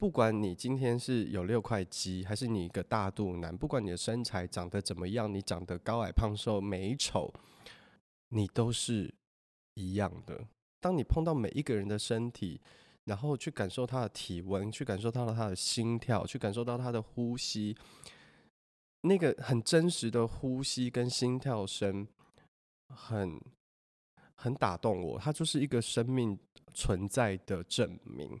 不管你今天是有六块肌，还是你一个大肚腩，不管你的身材长得怎么样，你长得高矮胖瘦美丑，你都是一样的。当你碰到每一个人的身体，然后去感受他的体温，去感受到他的心跳，去感受到他的呼吸，那个很真实的呼吸跟心跳声，很很打动我。它就是一个生命存在的证明。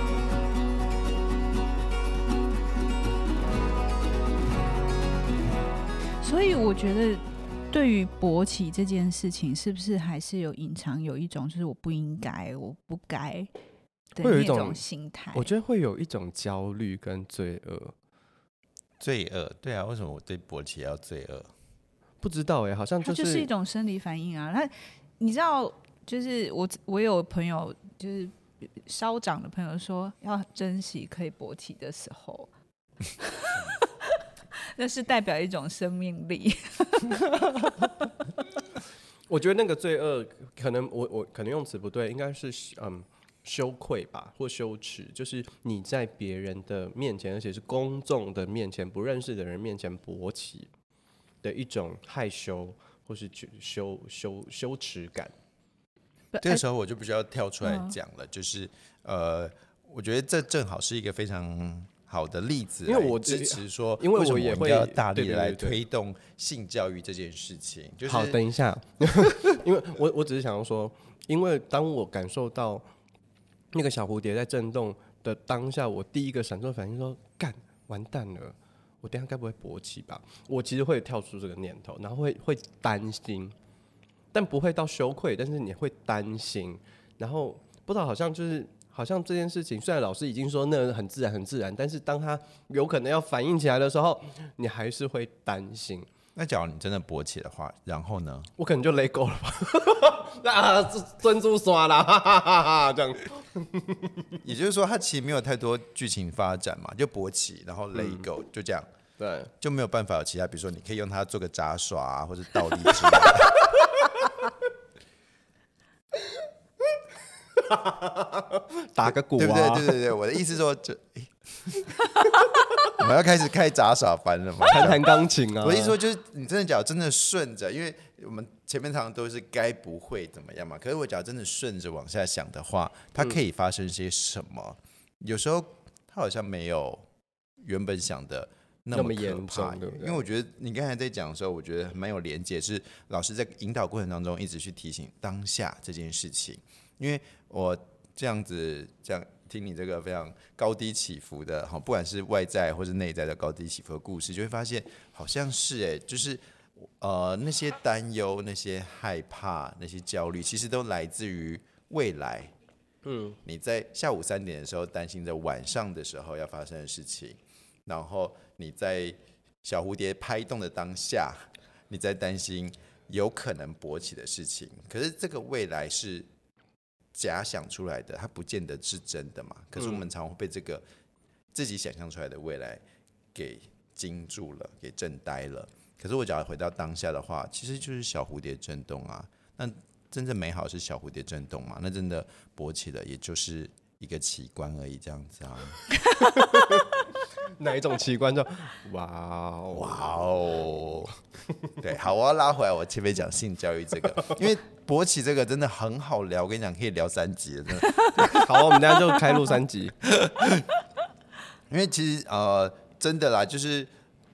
所以我觉得，对于勃起这件事情，是不是还是有隐藏有一种，就是我不应该，我不该的一种心态？我觉得会有一种焦虑跟罪恶。罪恶，对啊，为什么我对勃起要罪恶？不知道哎、欸，好像就是，就是一种生理反应啊。那，你知道，就是我，我有朋友，就是稍长的朋友说，要珍惜可以勃起的时候。那是代表一种生命力。我觉得那个罪恶，可能我我可能用词不对，应该是嗯羞愧吧，或羞耻，就是你在别人的面前，而且是公众的面前，不认识的人面前勃起的一种害羞，或是羞羞羞耻感。这个时候我就必须要跳出来讲了，就是呃，我觉得这正好是一个非常。好的例子，因为我支持说，因为我也会要大力来推动性教育这件事情。就是好，等一下，因为我我只是想要说，因为当我感受到那个小蝴蝶在震动的当下，我第一个闪烁反应说：干，完蛋了，我等下该不会勃起吧？我其实会跳出这个念头，然后会会担心，但不会到羞愧，但是你会担心，然后不知道好像就是。好像这件事情，虽然老师已经说那很自然很自然，但是当他有可能要反应起来的时候，你还是会担心。那假如你真的勃起的话，然后呢？我可能就勒够了吧？啊，珍珠刷啦，哈哈哈哈这样。也就是说，他其实没有太多剧情发展嘛，就勃起，然后勒够，嗯、就这样。对，就没有办法有其他，比如说你可以用它做个杂耍啊，或者倒立之类的。打个鼓！对不对？对对对，我的意思说，就、我们要开始开杂耍班了嘛？弹弹钢琴啊！我的意思说，就是你真的假如真的顺着，因为我们前面常常都是该不会怎么样嘛。可是我假如真的顺着往下想的话，它可以发生些什么？有时候它好像没有原本想的那么严重，因为我觉得你刚才在讲的时候，我觉得蛮有连接，是老师在引导过程当中一直去提醒当下这件事情。因为我这样子这样听你这个非常高低起伏的哈，不管是外在或是内在的高低起伏的故事，就会发现好像是哎，就是呃那些担忧、那些害怕、那些焦虑，其实都来自于未来。嗯，你在下午三点的时候担心着晚上的时候要发生的事情，然后你在小蝴蝶拍动的当下，你在担心有可能勃起的事情。可是这个未来是。假想出来的，它不见得是真的嘛。可是我们常会被这个自己想象出来的未来给惊住了，给震呆了。可是我只要回到当下的话，其实就是小蝴蝶震动啊。那真正美好是小蝴蝶震动嘛？那真的勃起了，也就是一个奇观而已，这样子啊。哪一种奇观？就哇哦哇哦，对，好，我要拉回来，我前面讲性教育这个，因为勃起这个真的很好聊，我跟你讲，可以聊三集的，真的。好，我们等下就开录三集。因为其实呃，真的啦，就是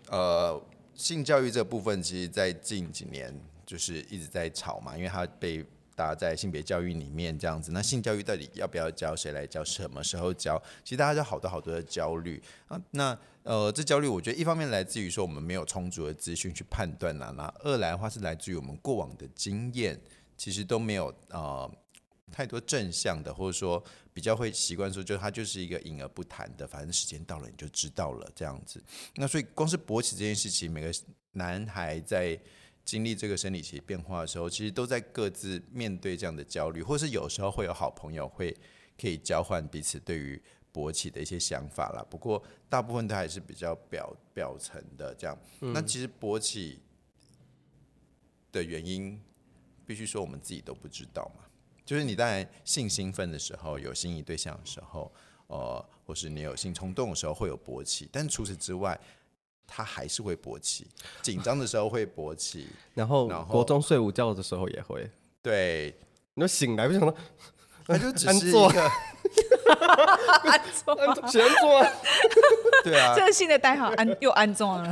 呃，性教育这部分，其实在近几年就是一直在吵嘛，因为它被。大家在性别教育里面这样子，那性教育到底要不要教？谁来教？什么时候教？其实大家就好多好多的焦虑啊。那呃，这焦虑我觉得一方面来自于说我们没有充足的资讯去判断啦。那二来的话是来自于我们过往的经验，其实都没有呃太多正向的，或者说比较会习惯说，就它就是一个隐而不谈的，反正时间到了你就知道了这样子。那所以光是勃起这件事情，每个男孩在经历这个生理期变化的时候，其实都在各自面对这样的焦虑，或是有时候会有好朋友会可以交换彼此对于勃起的一些想法啦。不过大部分都还是比较表表层的这样。嗯、那其实勃起的原因，必须说我们自己都不知道嘛。就是你当然性兴奋的时候，有心仪对象的时候，呃，或是你有性冲动的时候会有勃起，但除此之外，他还是会勃起。紧张的时候会勃起，然后国中睡午觉的时候也会。对，你就醒来不想到，那就只是一个安坐，全坐。对啊，这个新的代号安又安坐了。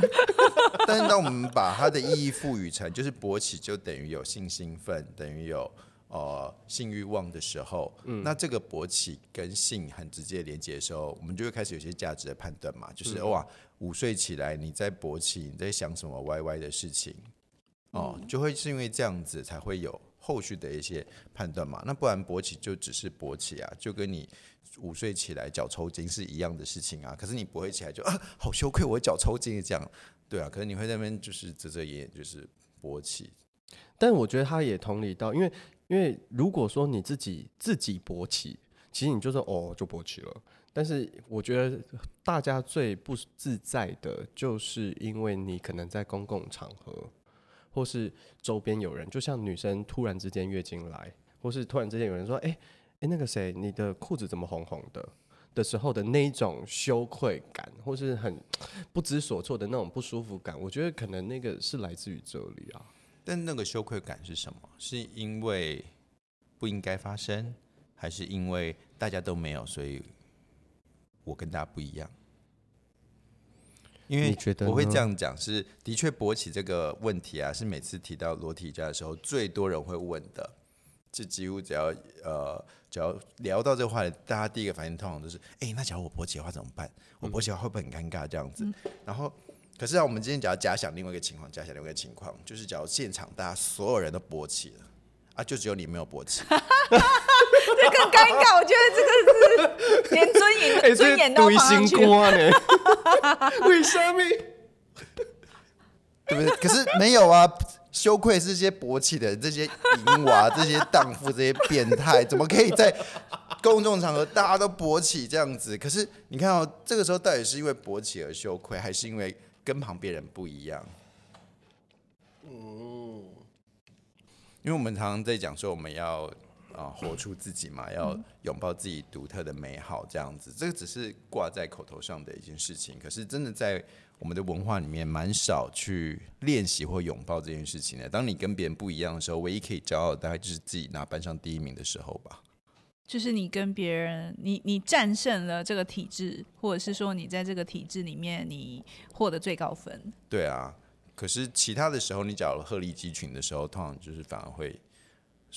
但是当我们把它的意义赋予成，就是勃起就等于有性兴奋，等于有。呃，性欲望的时候，嗯，那这个勃起跟性很直接连接的时候，我们就会开始有些价值的判断嘛，就是、嗯、哇，午睡起来你在勃起，你在想什么歪歪的事情，哦、呃，就会是因为这样子才会有后续的一些判断嘛。那不然勃起就只是勃起啊，就跟你午睡起来脚抽筋是一样的事情啊。可是你不会起来就啊，好羞愧，我脚抽筋这样，对啊。可是你会在那边就是遮遮掩掩，就是勃起。但我觉得他也同理到，因为。因为如果说你自己自己勃起，其实你就说哦就勃起了。但是我觉得大家最不自在的，就是因为你可能在公共场合，或是周边有人，就像女生突然之间月经来，或是突然之间有人说，哎、哎、那个谁，你的裤子怎么红红的的时候的那一种羞愧感，或是很不知所措的那种不舒服感，我觉得可能那个是来自于这里啊。但那个羞愧感是什么？是因为不应该发生，还是因为大家都没有，所以我跟大家不一样？因为我会这样讲，是的确勃起这个问题啊，是每次提到裸体家的时候，最多人会问的。这几乎只要呃，只要聊到这个话题，大家第一个反应通常都是：哎，那假如我勃起的话怎么办？我勃起的话会不会很尴尬？这样子，然后。可是啊，我们今天只要假想另外一个情况，假想另外一个情况，就是假如现场大家所有人都勃起了，啊，就只有你没有勃起，这更尴尬。我觉得这个是连尊严、欸、尊严都放进去呢。为什么？对不对？可是没有啊，羞愧是这些勃起的这些淫娃、这些荡妇、这些变态，怎么可以在公众场合大家都勃起这样子？可是你看哦，这个时候到底是因为勃起而羞愧，还是因为？跟旁边人不一样，嗯，因为我们常常在讲说我们要啊活出自己嘛，要拥抱自己独特的美好，这样子，这个只是挂在口头上的一件事情，可是真的在我们的文化里面蛮少去练习或拥抱这件事情的。当你跟别人不一样的时候，唯一可以骄傲的大概就是自己拿班上第一名的时候吧。就是你跟别人，你你战胜了这个体制，或者是说你在这个体制里面你获得最高分。对啊，可是其他的时候，你假如鹤立鸡群的时候，通常就是反而会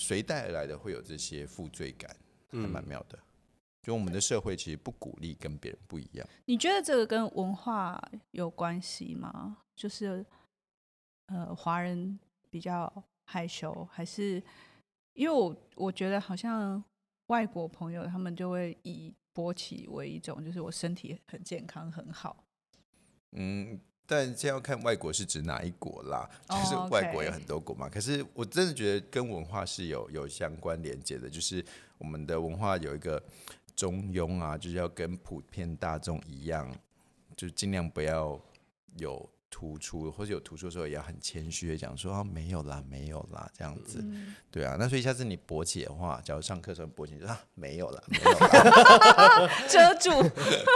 随带而来的会有这些负罪感，还蛮妙的。嗯、就我们的社会其实不鼓励跟别人不一样。你觉得这个跟文化有关系吗？就是呃，华人比较害羞，还是因为我我觉得好像。外国朋友他们就会以勃起为一种，就是我身体很健康很好。嗯，但这要看外国是指哪一国啦，就是外国有很多国嘛。Oh. 可是我真的觉得跟文化是有有相关连接的，就是我们的文化有一个中庸啊，就是要跟普遍大众一样，就尽量不要有。突出或者有突出的时候，也要很谦虚的讲说啊，没有啦，没有啦，这样子，嗯、对啊。那所以下次你勃起的话，假如上课时候勃起，就说啊，没有啦，没有啦，遮住，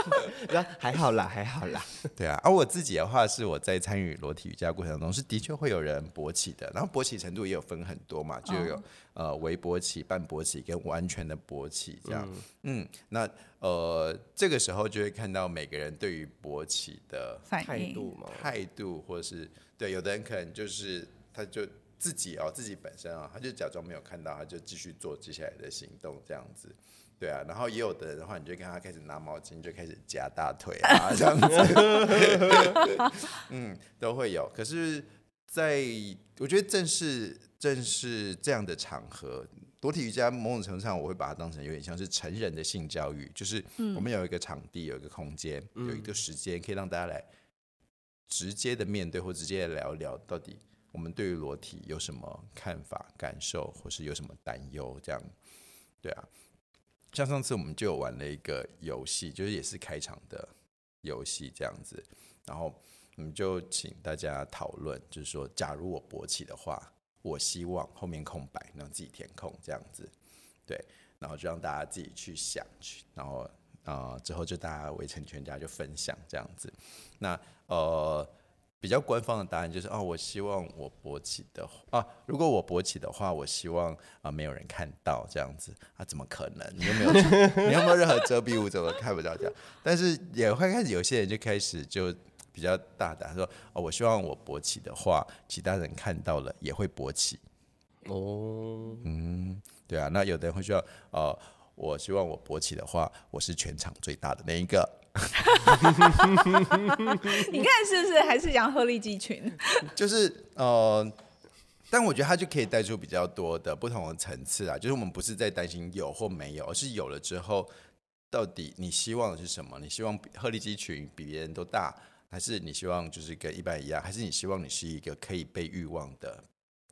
还好啦，还好啦，对啊。而我自己的话，是我在参与裸体瑜伽过程当中，是的确会有人勃起的，然后勃起程度也有分很多嘛，就有。哦呃，微勃起、半勃起跟完全的勃起这样，嗯，嗯，那呃，这个时候就会看到每个人对于勃起的态度嘛，态度或者是对，有的人可能就是他就自己哦，自己本身啊，他就假装没有看到，他就继续做接下来的行动这样子，对啊，然后也有的人的话，你就跟他开始拿毛巾，就开始夹大腿啊这样子，嗯，都会有。可是，在我觉得正是。正是这样的场合，裸体瑜伽某种程度上，我会把它当成有点像是成人的性教育，就是我们有一个场地，有一个空间，有一个时间，可以让大家来直接的面对或直接的聊一聊，到底我们对于裸体有什么看法、感受，或是有什么担忧，这样，对啊。像上次我们就有玩了一个游戏，就是也是开场的游戏这样子，然后我们就请大家讨论，就是说，假如我勃起的话，我希望后面空白，让自己填空这样子，对，然后就让大家自己去想去，然后啊、之后就大家围成全家就分享这样子，那呃。比较官方的答案就是哦，我希望我勃起的啊，如果我勃起的话，我希望啊没有人看到这样子啊，怎么可能？你又没有，你有没有任何遮蔽物，怎么看不到这样？但是也会开始有些人就开始就比较大胆说哦，我希望我勃起的话，其他人看到了也会勃起。哦，嗯，对啊，那有的人会说哦，我希望我勃起的话，我是全场最大的那一个。你看是不是还是讲鹤立鸡群？就是呃，但我觉得它就可以带出比较多的不同的层次啊。就是我们不是在担心有或没有，而是有了之后，到底你希望的是什么？你希望鹤立鸡群比别人都大，还是你希望就是跟一般一样？还是你希望你是一个可以被欲望的、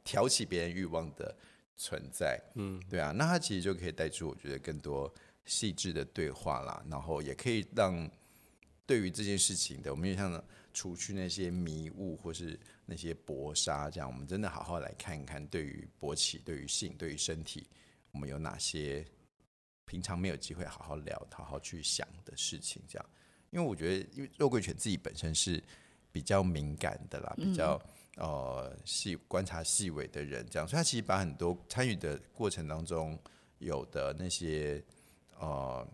挑起别人欲望的存在？嗯，对啊。那它其实就可以带出我觉得更多。细致的对话啦，然后也可以让对于这件事情的，我们也像除去那些迷雾或是那些薄纱，这样我们真的好好来看一看，对于勃起、对于性、对于身体，我们有哪些平常没有机会好好聊、好好去想的事情？这样，因为我觉得，因为肉桂犬自己本身是比较敏感的啦，比较呃细观察细微的人，这样，所以他其实把很多参与的过程当中有的那些。呃，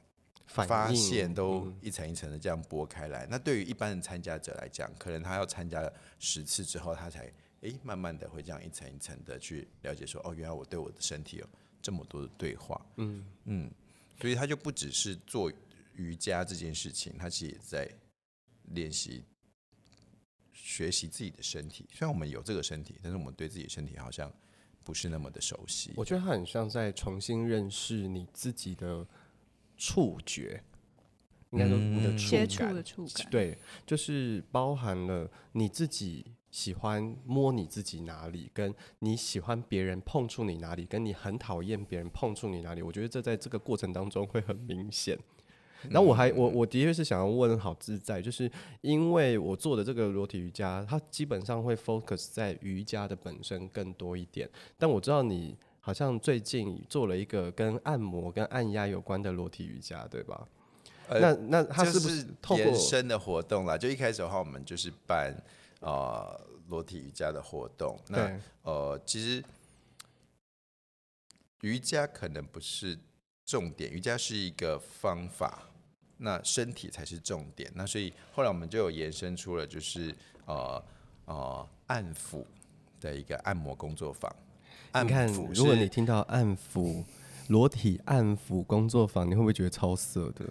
发现都一层一层的这样剥开来。嗯、那对于一般的参加者来讲，可能他要参加了十次之后，他才诶慢慢的会这样一层一层的去了解说，哦，原来我对我的身体有这么多的对话。嗯嗯，所以他就不只是做瑜伽这件事情，他其实也在练习学习自己的身体。虽然我们有这个身体，但是我们对自己的身体好像不是那么的熟悉。我觉得他很像在重新认识你自己的。触觉，应该说你的触接触的触感，对，就是包含了你自己喜欢摸你自己哪里，跟你喜欢别人碰触你哪里，跟你很讨厌别人碰触你哪里。我觉得这在这个过程当中会很明显。然后我还我我的确是想要问好自在，就是因为我做的这个裸体瑜伽，它基本上会 focus 在瑜伽的本身更多一点，但我知道你。好像最近做了一个跟按摩、跟按压有关的裸体瑜伽，对吧？呃、那那它是不是延伸的活动啦？就一开始的话，我们就是办呃裸体瑜伽的活动。那呃，其实瑜伽可能不是重点，瑜伽是一个方法，那身体才是重点。那所以后来我们就有延伸出了，就是呃呃按抚的一个按摩工作坊。你看，如果你听到按抚、裸体按抚工作坊，你会不会觉得超色的？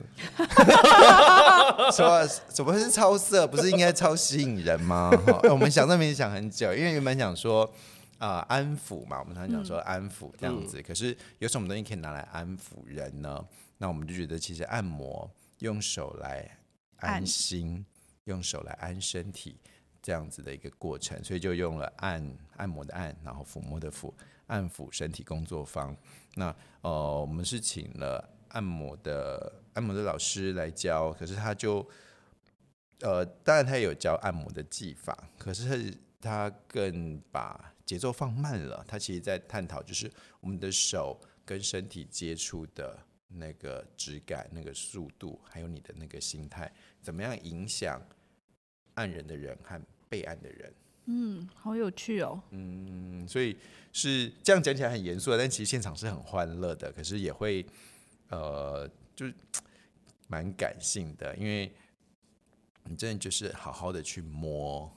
说怎么会是超色？不是应该超吸引人吗？欸、我们想这边想很久，因为原本想说啊、呃、安抚嘛，我们常常讲说安抚这样子。嗯、可是有什么东西可以拿来安抚人呢？那我们就觉得其实按摩用手来安心，用手来安身体。这样子的一个过程，所以就用了按按摩的按，然后抚摸的抚，按抚身体工作坊。那呃，我们是请了按摩的按摩的老师来教，可是他就呃，当然他也有教按摩的技法，可是他更把节奏放慢了。他其实在探讨，就是我们的手跟身体接触的那个质感、那个速度，还有你的那个心态，怎么样影响按人的人和被按的人，嗯，好有趣哦。嗯，所以是这样讲起来很严肃，但其实现场是很欢乐的，可是也会呃，就是蛮感性的，因为你真的就是好好的去摸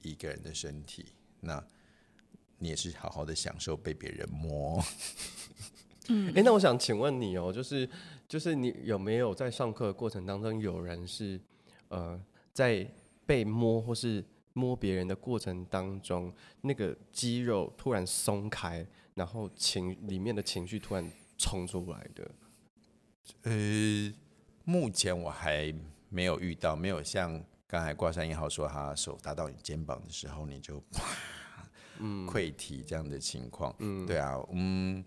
一个人的身体，那你也是好好的享受被别人摸。嗯，哎、欸，那我想请问你哦，就是就是你有没有在上课的过程当中，有人是呃在被摸或是摸别人的过程当中，那个肌肉突然松开，然后情里面的情绪突然冲出来的？呃，目前我还没有遇到，没有像刚才挂山一号说他手搭到你肩膀的时候，你就溃堤这样的情况。嗯，对啊，嗯，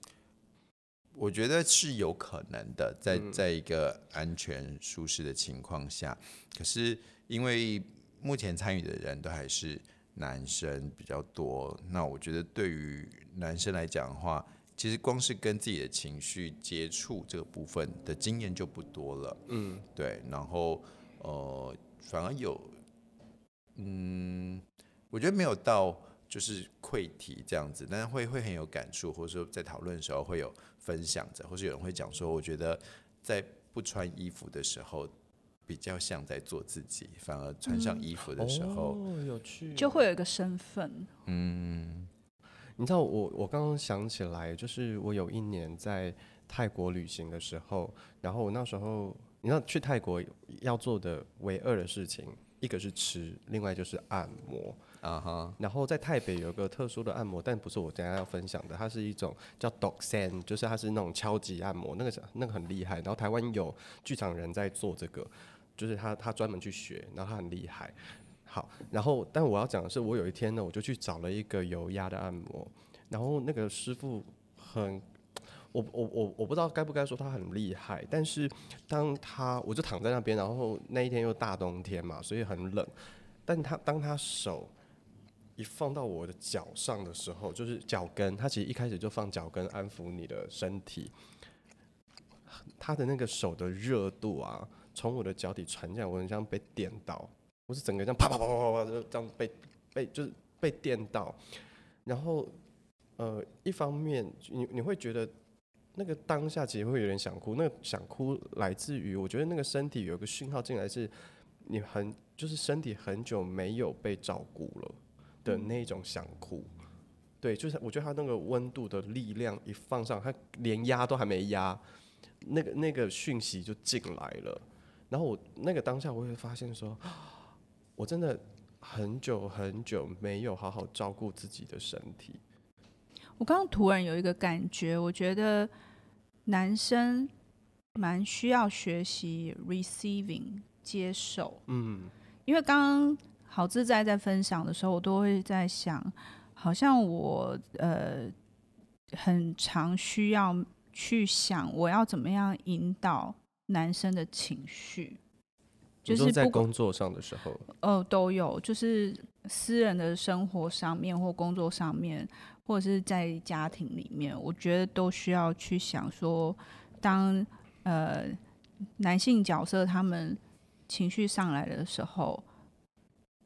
我觉得是有可能的，在在一个安全舒适的情况下，可是因为。目前参与的人都还是男生比较多，那我觉得对于男生来讲的话，其实光是跟自己的情绪接触这个部分的经验就不多了。嗯，对，然后呃，反而有，嗯，我觉得没有到就是溃题这样子，但是会会很有感触，或者说在讨论的时候会有分享着，或是有人会讲说，我觉得在不穿衣服的时候。比较像在做自己，反而穿上衣服的时候，嗯哦、有趣，就会有一个身份。嗯，你知道我我刚刚想起来，就是我有一年在泰国旅行的时候，然后我那时候你知道去泰国要做的唯二的事情，一个是吃，另外就是按摩啊哈。然后在台北有个特殊的按摩，但不是我等下要分享的，它是一种叫 Doksan，就是它是那种敲击按摩，那个那个很厉害。然后台湾有剧场人在做这个。就是他，他专门去学，然后他很厉害。好，然后但我要讲的是，我有一天呢，我就去找了一个油压的按摩，然后那个师傅很，我我我我不知道该不该说他很厉害，但是当他我就躺在那边，然后那一天又大冬天嘛，所以很冷，但他当他手一放到我的脚上的时候，就是脚跟，他其实一开始就放脚跟安抚你的身体，他的那个手的热度啊。从我的脚底传进来，我很像被电到，我是整个这样啪啪啪啪啪就这样被被就是被电到，然后呃一方面你你会觉得那个当下其实会有点想哭，那个想哭来自于我觉得那个身体有个讯号进来是，你很就是身体很久没有被照顾了的那种想哭，对，就是我觉得他那个温度的力量一放上，他连压都还没压，那个那个讯息就进来了。然后我那个当下，我会发现说，我真的很久很久没有好好照顾自己的身体。我刚刚突然有一个感觉，我觉得男生蛮需要学习 receiving 接受。嗯，因为刚刚好自在在分享的时候，我都会在想，好像我呃很常需要去想，我要怎么样引导。男生的情绪，就是在工作上的时候，哦、呃，都有，就是私人的生活上面或工作上面，或者是在家庭里面，我觉得都需要去想说，当呃男性角色他们情绪上来的时候，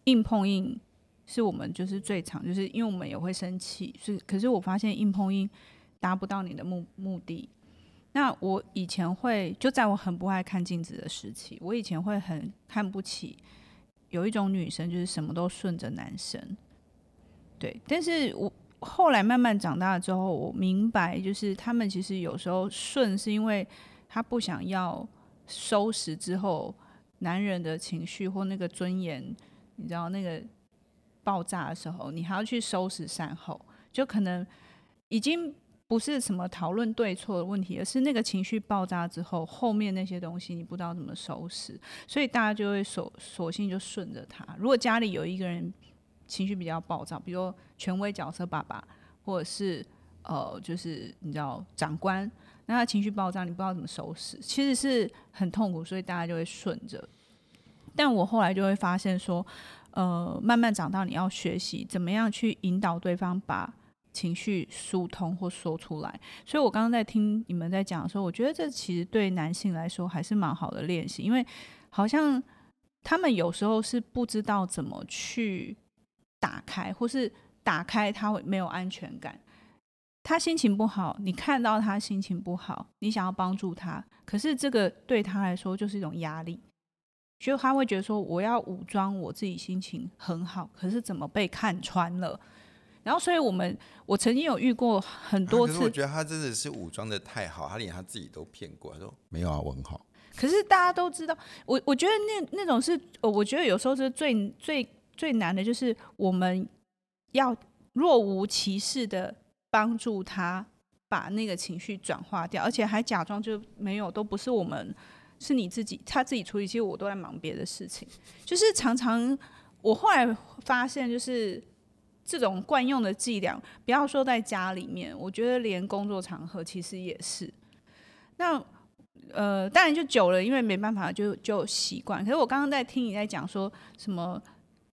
硬碰硬是我们就是最常，就是因为我们也会生气，是，可是我发现硬碰硬达不到你的目目的。那我以前会就在我很不爱看镜子的时期，我以前会很看不起有一种女生，就是什么都顺着男生。对，但是我后来慢慢长大了之后，我明白，就是他们其实有时候顺是因为他不想要收拾之后男人的情绪或那个尊严，你知道那个爆炸的时候，你还要去收拾善后，就可能已经。不是什么讨论对错的问题，而是那个情绪爆炸之后，后面那些东西你不知道怎么收拾，所以大家就会索索性就顺着他。如果家里有一个人情绪比较暴躁，比如权威角色爸爸，或者是呃，就是你知道长官，那他情绪爆炸，你不知道怎么收拾，其实是很痛苦，所以大家就会顺着。但我后来就会发现说，呃，慢慢长大，你要学习怎么样去引导对方把。情绪疏通或说出来，所以我刚刚在听你们在讲的时候，我觉得这其实对男性来说还是蛮好的练习，因为好像他们有时候是不知道怎么去打开，或是打开他会没有安全感。他心情不好，你看到他心情不好，你想要帮助他，可是这个对他来说就是一种压力，就他会觉得说我要武装我自己心情很好，可是怎么被看穿了？然后，所以我们我曾经有遇过很多次。啊、我觉得他真的是武装的太好，他连他自己都骗过，他说没有啊，我很好。可是大家都知道，我我觉得那那种是，我觉得有时候是最最最难的就是我们要若无其事的帮助他把那个情绪转化掉，而且还假装就没有，都不是我们，是你自己，他自己处理。其实我都在忙别的事情，就是常常我后来发现，就是这种惯用的伎俩，不要说在家里面，我觉得连工作场合其实也是。那呃，当然就久了，因为没办法就就习惯。可是我刚刚在听你在讲说什么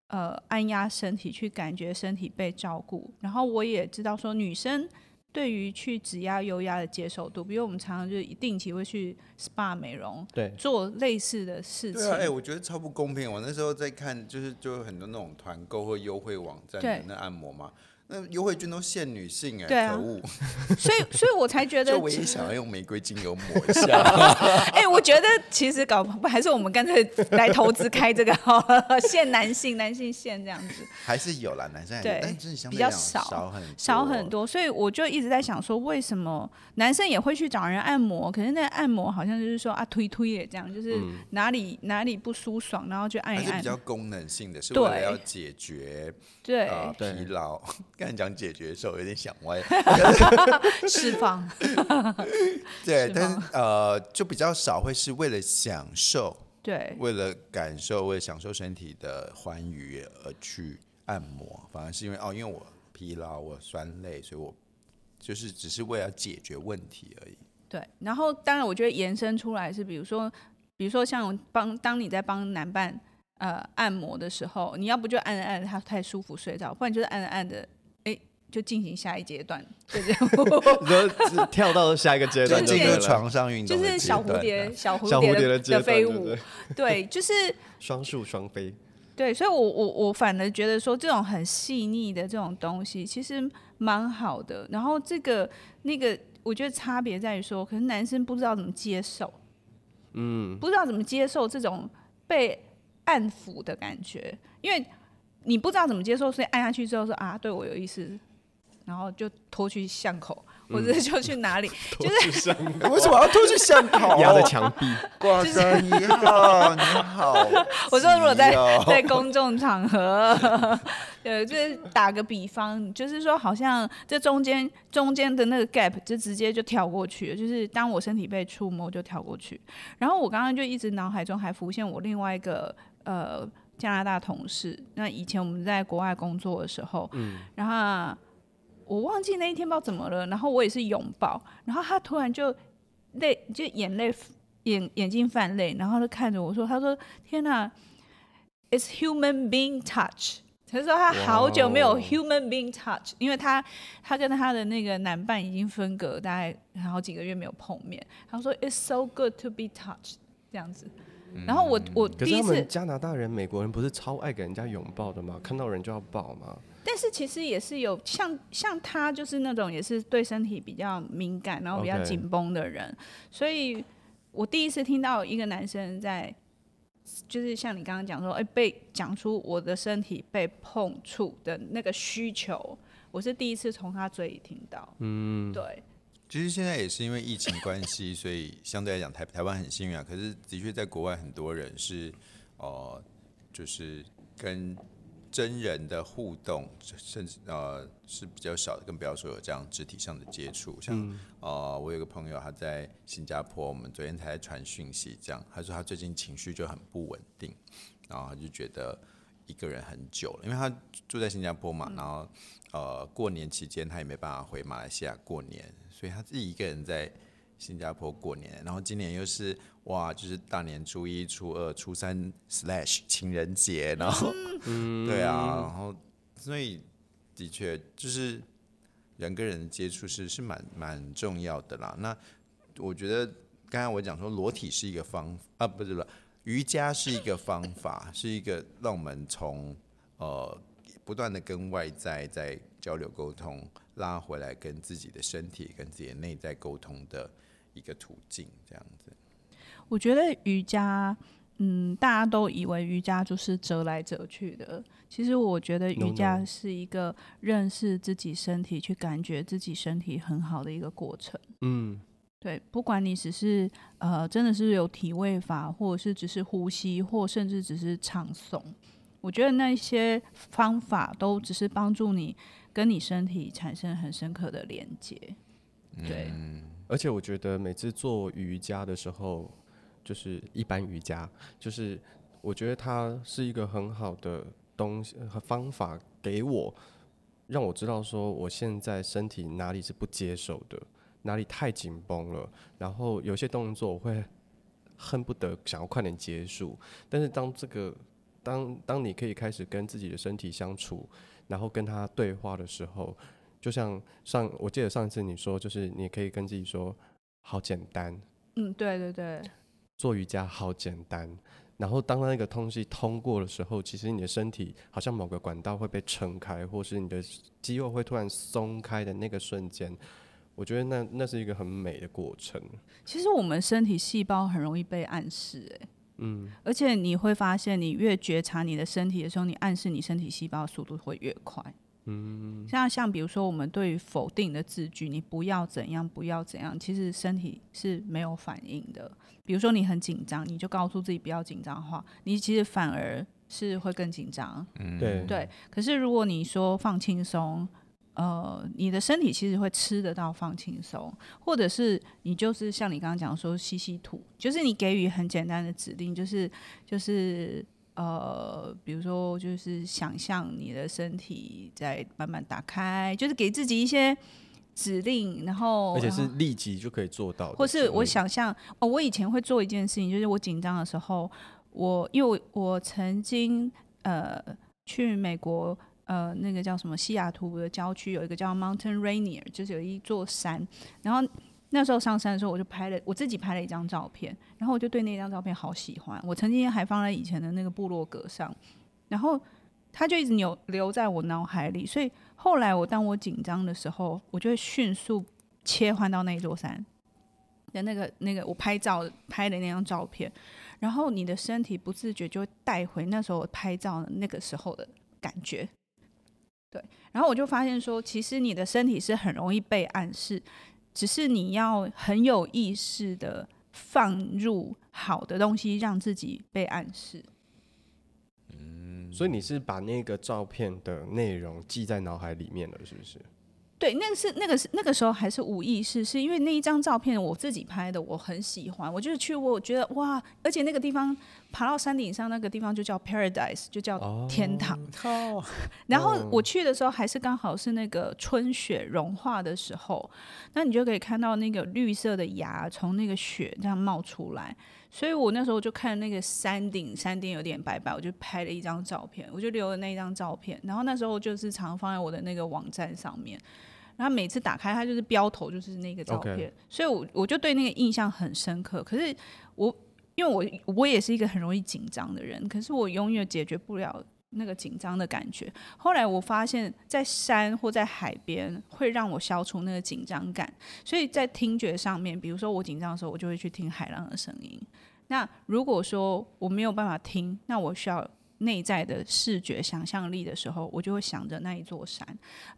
呃，按压身体去感觉身体被照顾，然后我也知道说女生对于去指压、油压的接受度，比如我们常常就定期会去 SPA 美容，对，做类似的事情。对啊，哎、欸，我觉得超不公平。我那时候在看，就是就有很多那种团购或优惠网站的那按摩嘛。那优惠券都限女性哎、欸，啊、可恶！所以，所以我才觉得，就唯一想要用玫瑰精油抹一下。哎、欸，我觉得其实搞不还是我们干脆来投资开这个好了，限男性，男性限这样子。还是有啦，男生还对，比较少，少很少很多。所以我就一直在想说，为什么男生也会去找人按摩？可是那个按摩好像就是说啊，推推也这样，就是哪里、嗯、哪里不舒爽，然后就按一按。是比较功能性的，是为了要解决对、呃、疲劳。刚才讲解决的时候有点想歪，释放。对，但是呃，就比较少会是为了享受，对，为了感受，为了享受身体的欢愉而去按摩，反而是因为哦，因为我疲劳，我酸累，所以我就是只是为了解决问题而已。对，然后当然，我觉得延伸出来是，比如说，比如说像帮当你在帮男伴呃按摩的时候，你要不就按着按着他太舒服睡着，不然就是按着按着。就进行下一阶段，对对，就跳到下一个阶段，就这个床上运动，就是小蝴蝶，小蝴蝶的的飞舞，对，就是 双宿双飞，对，所以我我我反而觉得说这种很细腻的这种东西其实蛮好的。然后这个那个，我觉得差别在于说，可能男生不知道怎么接受，嗯，不知道怎么接受这种被按抚的感觉，因为你不知道怎么接受，所以按下去之后说啊，对我有意思。然后就拖去巷口，或者就去哪里？就是为什么要拖去巷口？压在墙壁。挂山你好，你好。我说如果在 在公众场合，对，就是打个比方，就是说好像这中间中间的那个 gap 就直接就跳过去了，就是当我身体被触摸就跳过去。然后我刚刚就一直脑海中还浮现我另外一个呃加拿大同事，那以前我们在国外工作的时候，嗯，然后。我忘记那一天不知道怎么了，然后我也是拥抱，然后他突然就泪就眼泪眼眼睛泛泪，然后他看着我说：“他说天哪，it's human being touch。”他说他好久没有 human being touch，因为他他跟他的那个男伴已经分隔大概好几个月没有碰面。他说 it's so good to be touched 这样子。然后我我第一次加拿大人、美国人不是超爱给人家拥抱的吗？看到人就要抱吗？但是其实也是有像像他就是那种也是对身体比较敏感，然后比较紧绷的人，Okay. 所以我第一次听到一个男生在，就是像你刚刚讲说，哎，被讲出我的身体被碰触的那个需求，我是第一次从他嘴里听到。嗯，对。其实现在也是因为疫情关系，所以相对来讲台台湾很幸运啊。可是的确在国外很多人是，呃，就是跟。真人的互动，甚至呃是比较少的，更不要说有这样肢体上的接触。像、嗯、呃，我有个朋友他在新加坡，我们昨天才传讯息，这样他说他最近情绪就很不稳定，然后他就觉得一个人很久了，因为他住在新加坡嘛，然后呃过年期间他也没办法回马来西亚过年，所以他自己一个人在。新加坡过年，然后今年又是哇，就是大年初一、初二、初三 slash 情人节，然后，嗯、对啊，然后所以的确就是人跟人的接触是是蛮蛮重要的啦。那我觉得刚才我讲说裸体是一个方啊，不是不是，瑜伽是一个方法，是一个让我们从呃不断的跟外在在交流沟通，拉回来跟自己的身体、跟自己的内在沟通的。一个途径这样子，我觉得瑜伽，嗯，大家都以为瑜伽就是折来折去的。其实我觉得瑜伽是一个认识自己身体、去感觉自己身体很好的一个过程。嗯，对，不管你只是呃，真的是有体位法，或者是只是呼吸，或甚至只是唱诵。我觉得那些方法都只是帮助你跟你身体产生很深刻的连接。对，嗯、而且我觉得每次做瑜伽的时候，就是一般瑜伽，就是我觉得它是一个很好的东西和方法，给我让我知道说我现在身体哪里是不接受的，哪里太紧绷了，然后有些动作我会恨不得想要快点结束，但是当这个当当你可以开始跟自己的身体相处，然后跟他对话的时候。就像上，我记得上一次你说，就是你可以跟自己说，好简单。嗯，对对对。做瑜伽好简单，然后当那个东西通过的时候，其实你的身体好像某个管道会被撑开，或是你的肌肉会突然松开的那个瞬间，我觉得那那是一个很美的过程。其实我们身体细胞很容易被暗示，哎，嗯，而且你会发现，你越觉察你的身体的时候，你暗示你身体细胞速度会越快。嗯，像像比如说，我们对于否定的字句，你不要怎样，不要怎样，其实身体是没有反应的。比如说你很紧张，你就告诉自己不要紧张的话，你其实反而是会更紧张。嗯，对对。可是如果你说放轻松，呃，你的身体其实会吃得到放轻松，或者是你就是像你刚刚讲说吸吸吐，就是你给予很简单的指令，就是就是。呃，比如说，就是想象你的身体在慢慢打开，就是给自己一些指令，然后而且是立即就可以做到。或是我想象哦，我以前会做一件事情，就是我紧张的时候，我因为我，我曾经呃去美国呃那个叫什么西雅图的郊区，有一个叫 Mountain Rainier，就是有一座山，然后。那时候上山的时候，我就拍了我自己拍了一张照片，然后我就对那张照片好喜欢。我曾经还放在以前的那个部落格上，然后它就一直留留在我脑海里。所以后来我当我紧张的时候，我就会迅速切换到那座山的那个那个我拍照拍的那张照片，然后你的身体不自觉就会带回那时候我拍照的那个时候的感觉。对，然后我就发现说，其实你的身体是很容易被暗示。只是你要很有意识的放入好的东西，让自己被暗示。嗯，所以你是把那个照片的内容记在脑海里面了，是不是？对，那个是那个是那个时候还是无意识，是因为那一张照片我自己拍的，我很喜欢。我就是去过，我觉得哇，而且那个地方爬到山顶上，那个地方就叫 Paradise，就叫天堂。哦、然后我去的时候还是刚好是那个春雪融化的时候，那你就可以看到那个绿色的芽从那个雪这样冒出来。所以我那时候就看那个山顶，山顶有点白白，我就拍了一张照片，我就留了那一张照片。然后那时候就是常放在我的那个网站上面。然后每次打开它就是标头就是那个照片.所以我我就对那个印象很深刻。可是我因为我我也是一个很容易紧张的人，可是我永远解决不了那个紧张的感觉。后来我发现，在山或在海边会让我消除那个紧张感。所以在听觉上面，比如说我紧张的时候，我就会去听海浪的声音。那如果说我没有办法听，那我需要。内在的视觉想象力的时候，我就会想着那一座山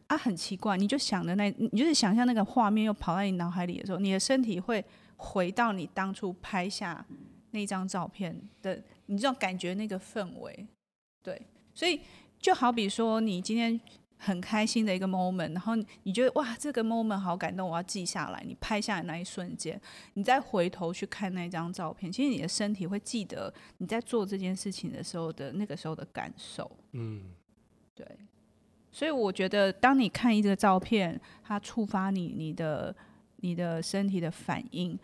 啊，很奇怪，你就想着那，你就是想象那个画面又跑在你脑海里的时候，你的身体会回到你当初拍下那张照片的，你这种感觉那个氛围，对，所以就好比说你今天。很开心的一个 moment，然后你觉得哇，这个 moment 好感动，我要记下来。你拍下来那一瞬间，你再回头去看那张照片，其实你的身体会记得你在做这件事情的时候的那个时候的感受。嗯，对。所以我觉得，当你看一个照片，它触发你你的你的身体的反应，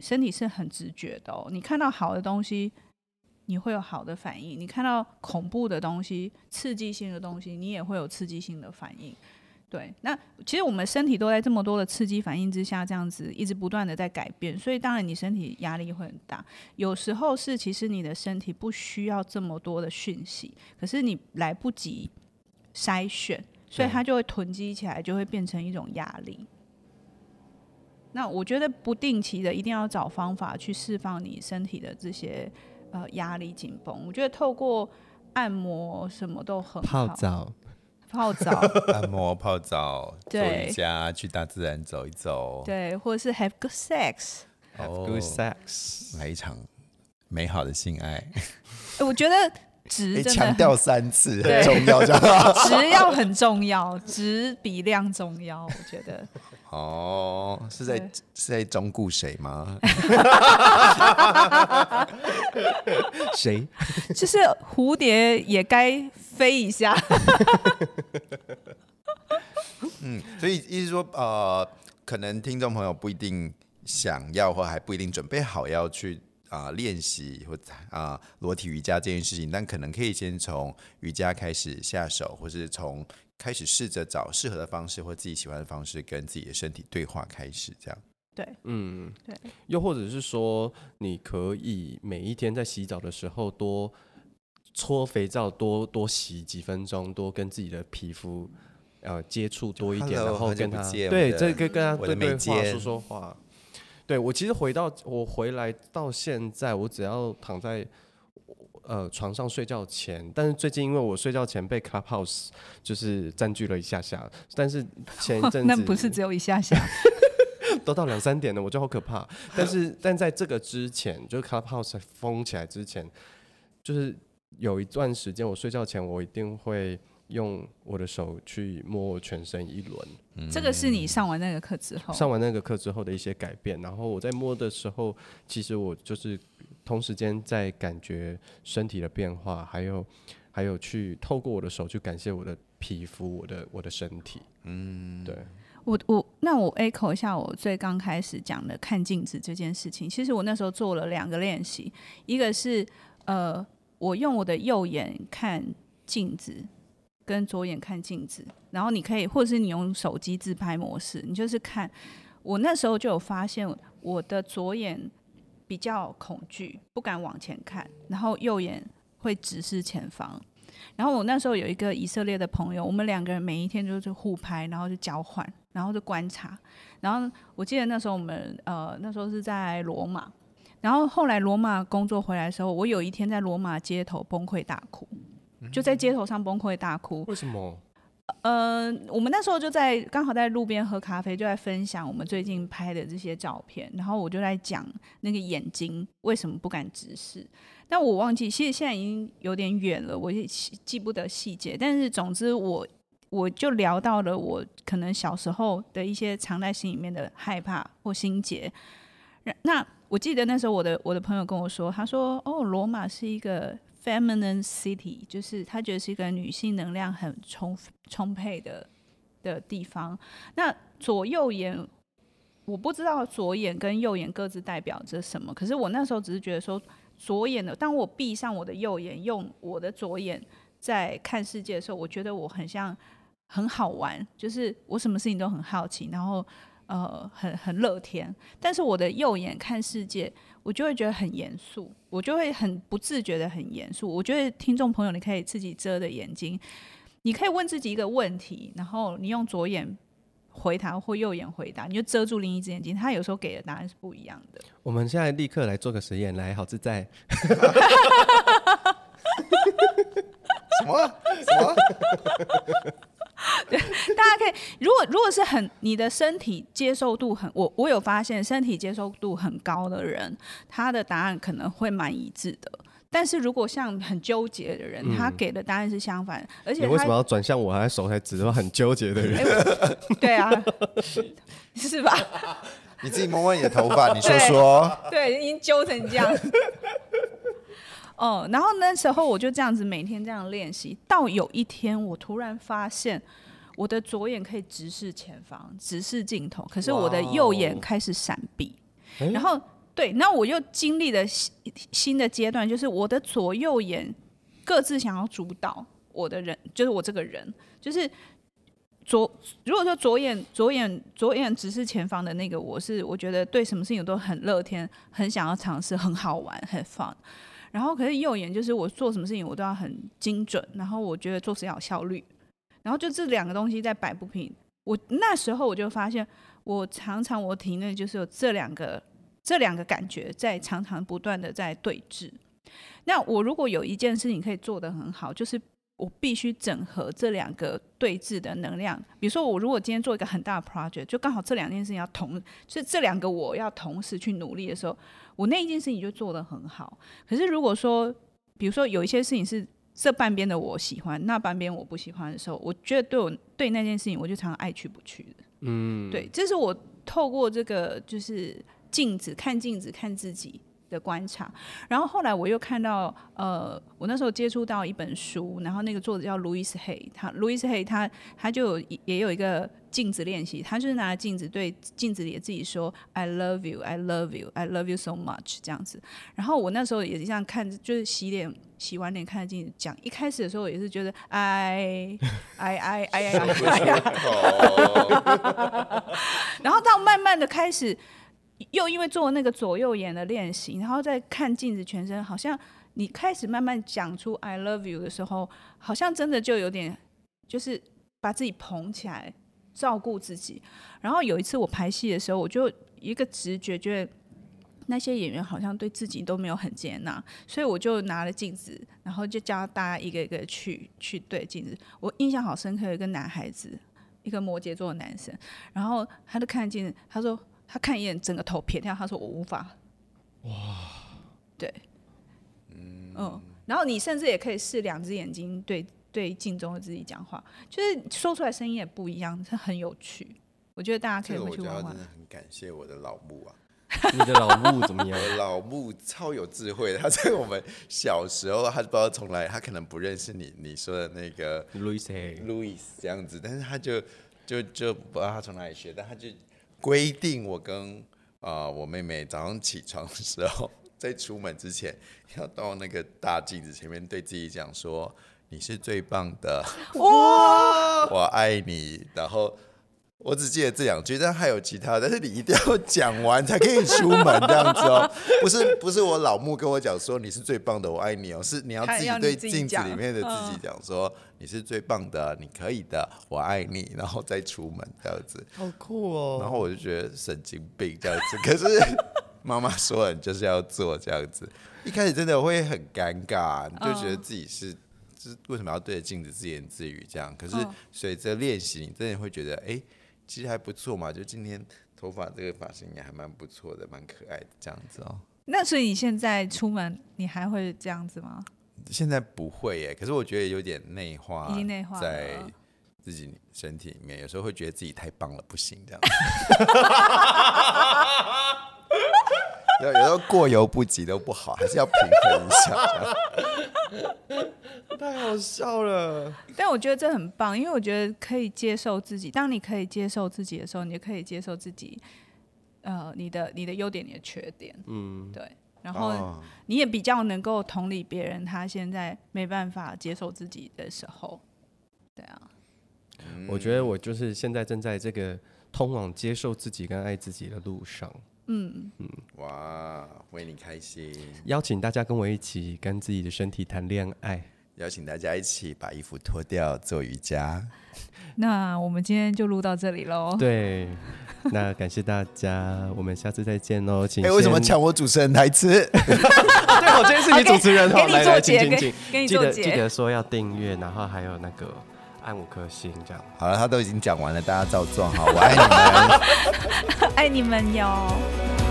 身体是很直觉的哦。你看到好的东西。你会有好的反应，你看到恐怖的东西、刺激性的东西，你也会有刺激性的反应。对，那其实我们身体都在这么多的刺激反应之下，这样子一直不断的在改变，所以当然你身体压力会很大。有时候是其实你的身体不需要这么多的讯息，可是你来不及筛选，所以它就会囤积起来，就会变成一种压力。那我觉得不定期的一定要找方法去释放你身体的这些。呃，压力紧绷，我觉得透过按摩什么都很好。泡澡，泡澡，按摩，泡澡，对，做瑜伽，去大自然走一走，对，或者是 have good sex，have good sex，来一场美好的性爱。我觉得质真的强调三次很重要，这样 质要很重要，值比量重要，我觉得。哦，是在是在忠顾谁吗？谁？就是蝴蝶也该飞一下。嗯，所以意思说，呃，可能听众朋友不一定想要，或还不一定准备好要去啊练习或啊裸体瑜伽这件事情，但可能可以先从瑜伽开始下手，或是从开始试着找适合的方式或自己喜欢的方式，跟自己的身体对话开始，这样。对，嗯，对。又或者是说，你可以每一天在洗澡的时候多搓肥皂，多多洗几分钟，多跟自己的皮肤呃接触多一点，Hello，然后跟他对这个跟他对对话说说话。对我其实回到我回来到现在，我只要躺在呃床上睡觉前，但是最近因为我睡觉前被 Clubhouse 就是占据了一下下，但是前一阵 子那不是只有一下下。都到两三点了，我就好可怕。但是，但在这个之前，就是 Clubhouse 封起来之前，就是有一段时间，我睡觉前我一定会用我的手去摸我全身一轮。这个是你上完那个课之后，上完那个课之后的一些改变。然后我在摸的时候，其实我就是同时间在感觉身体的变化，还有还有去透过我的手去感谢我的皮肤，我的我的身体。嗯，对。我我那我 echo 一下我最刚开始讲的看镜子这件事情。其实我那时候做了两个练习，一个是呃，我用我的右眼看镜子，跟左眼看镜子，然后你可以，或者是你用手机自拍模式，你就是看。我那时候就有发现，我的左眼比较恐惧，不敢往前看，然后右眼会直视前方。然后我那时候有一个以色列的朋友，我们两个人每一天就是互拍，然后就交换。然后就观察，然后我记得那时候我们呃那时候是在罗马，然后后来罗马工作回来的时候，我有一天在罗马街头崩溃大哭，就在街头上崩溃大哭。为什么？呃，我们那时候就在刚好在路边喝咖啡，就在分享我们最近拍的这些照片，然后我就在讲那个眼睛为什么不敢直视，但我忘记，其实现在已经有点远了，我也记不得细节，但是总之我。我就聊到了我可能小时候的一些藏在心里面的害怕或心结。那我记得那时候我的我的朋友跟我说，他说：“哦，罗马是一个 feminine city，就是他觉得是一个女性能量很充充沛的的地方。那左右眼，我不知道左眼跟右眼各自代表着什么。可是我那时候只是觉得说，左眼的，当我闭上我的右眼，用我的左眼在看世界的时候，我觉得我很像。”很好玩，就是我什么事情都很好奇，然后呃很很乐天。但是我的右眼看世界，我就会觉得很严肃，我就会很不自觉的很严肃。我觉得听众朋友，你可以自己遮着眼睛，你可以问自己一个问题，然后你用左眼回答或右眼回答，你就遮住另一只眼睛，他有时候给的答案是不一样的。我们现在立刻来做个实验，来，好自在。什 么什么？对，大家可以，如果如果是很你的身体接受度很，我我有发现身体接受度很高的人，他的答案可能会蛮一致的。但是如果像很纠结的人，嗯、他给的答案是相反，而且你为什么要转向我，还手还指着很纠结的人？欸、对啊，是吧？你自己摸摸你的头发，你说说。对，对，已经揪成这样。哦，然后那时候我就这样子每天这样练习，到有一天我突然发现，我的左眼可以直视前方，直视镜头，可是我的右眼开始闪避。然后对，那我又经历了新新的阶段，就是我的左右眼各自想要主导我的人，就是我这个人，就是左如果说左眼左眼左眼直视前方的那个，我是我觉得对什么事情都很乐天，很想要尝试，很好玩，很 fun。然后，可是右眼就是我做什么事情我都要很精准，然后我觉得做事要有效率，然后就这两个东西在摆不平。我那时候我就发现，我常常我体内就是有这两个这两个感觉在常常不断的在对峙。那我如果有一件事情可以做得很好，就是我必须整合这两个对峙的能量。比如说，我如果今天做一个很大的 project，就刚好这两件事情要同，就是这两个我要同时去努力的时候。我那一件事情就做得很好，可是如果说比如说有一些事情是这半边的我喜欢，那半边我不喜欢的时候，我觉得对我对那件事情，我就常常爱去不去的。嗯，对，这是我透过这个就是镜子看镜子看自己的观察，然后后来我又看到，呃，我那时候接触到一本书，然后那个作者叫 Louis Hay，他 Louis Hay 他他就有也有一个镜子练习，他就是拿镜子对镜子里的自己说 I love you, I love you, I love you so much 这样子。然后我那时候也是这样看，就是洗脸洗完脸看着镜子讲，一开始的时候也是觉得 I I I I I，然后到慢慢的开始。又因为做那个左右眼的练习，然后再看镜子，全身好像你开始慢慢讲出 “I love you” 的时候，好像真的就有点就是把自己捧起来，照顾自己。然后有一次我排戏的时候，我就一个直觉觉得那些演员好像对自己都没有很接纳，所以我就拿了镜子，然后就教大家一个一个去去对镜子。我印象好深刻，一个男孩子，一个摩羯座的男生，然后他就看镜子，他说。他看一眼，整个头撇掉。他说：“我无法。”哇，对，嗯，嗯，然后你甚至也可以试两只眼睛对对镜中的自己讲话，就是说出来声音也不一样，是很有趣。我觉得大家可以回去玩玩。我真的很感谢我的老木啊！你的老木怎么样？老木超有智慧的，他在我们小时候，他不知道从来，他可能不认识你你说的那个 Louis Louis 这样子，但是他就就就不知道他从哪里学，但他就。规定我跟啊、呃、我妹妹早上起床的时候，在出门之前要到那个大镜子前面对自己讲说：“你是最棒的，哇，我爱你。”然后。我只记得这两句，但还有其他，但是你一定要讲完才可以出门这样子哦。不是不是我老木跟我讲说你是最棒的，我爱你哦，是你要自己对镜子里面的自己讲说你是最棒的，你可以的，我爱你，然后再出门这样子。好酷哦！然后我就觉得神经病这样子，可是妈妈说了，你就是要做这样子。一开始真的会很尴尬，你就觉得自己是，就是为什么要对着镜子自言自语这样？可是随着练习，你真的会觉得哎。其实还不错嘛，就今天头发这个发型也还蛮不错的，蛮可爱的这样子哦。那所以你现在出门你还会这样子吗？现在不会耶，可是我觉得有点内化，已经内化在自己身体里面，有时候会觉得自己太棒了，不行这样。有有时候过犹不及都不好，还是要平衡一下。太好笑了，但我觉得这很棒，因为我觉得可以接受自己。当你可以接受自己的时候，你就可以接受自己，呃，你的你的优点，你的缺点，嗯，对。然后你也比较能够同理别人，他现在没办法接受自己的时候，对啊。我觉得我就是现在正在这个通往接受自己跟爱自己的路上。嗯嗯，哇，为你开心！邀请大家跟我一起跟自己的身体谈恋爱，邀请大家一起把衣服脱掉做瑜伽。那我们今天就录到这里喽。对，那感谢大家，我们下次再见喽。请。哎，为什么抢我主持人台词？对，我今天是你主持人哦。来来，请请请，记得记得说要订阅，然后还有那个。按五颗星，这样好了，他都已经讲完了，大家照做好，我爱你们，爱你们哟。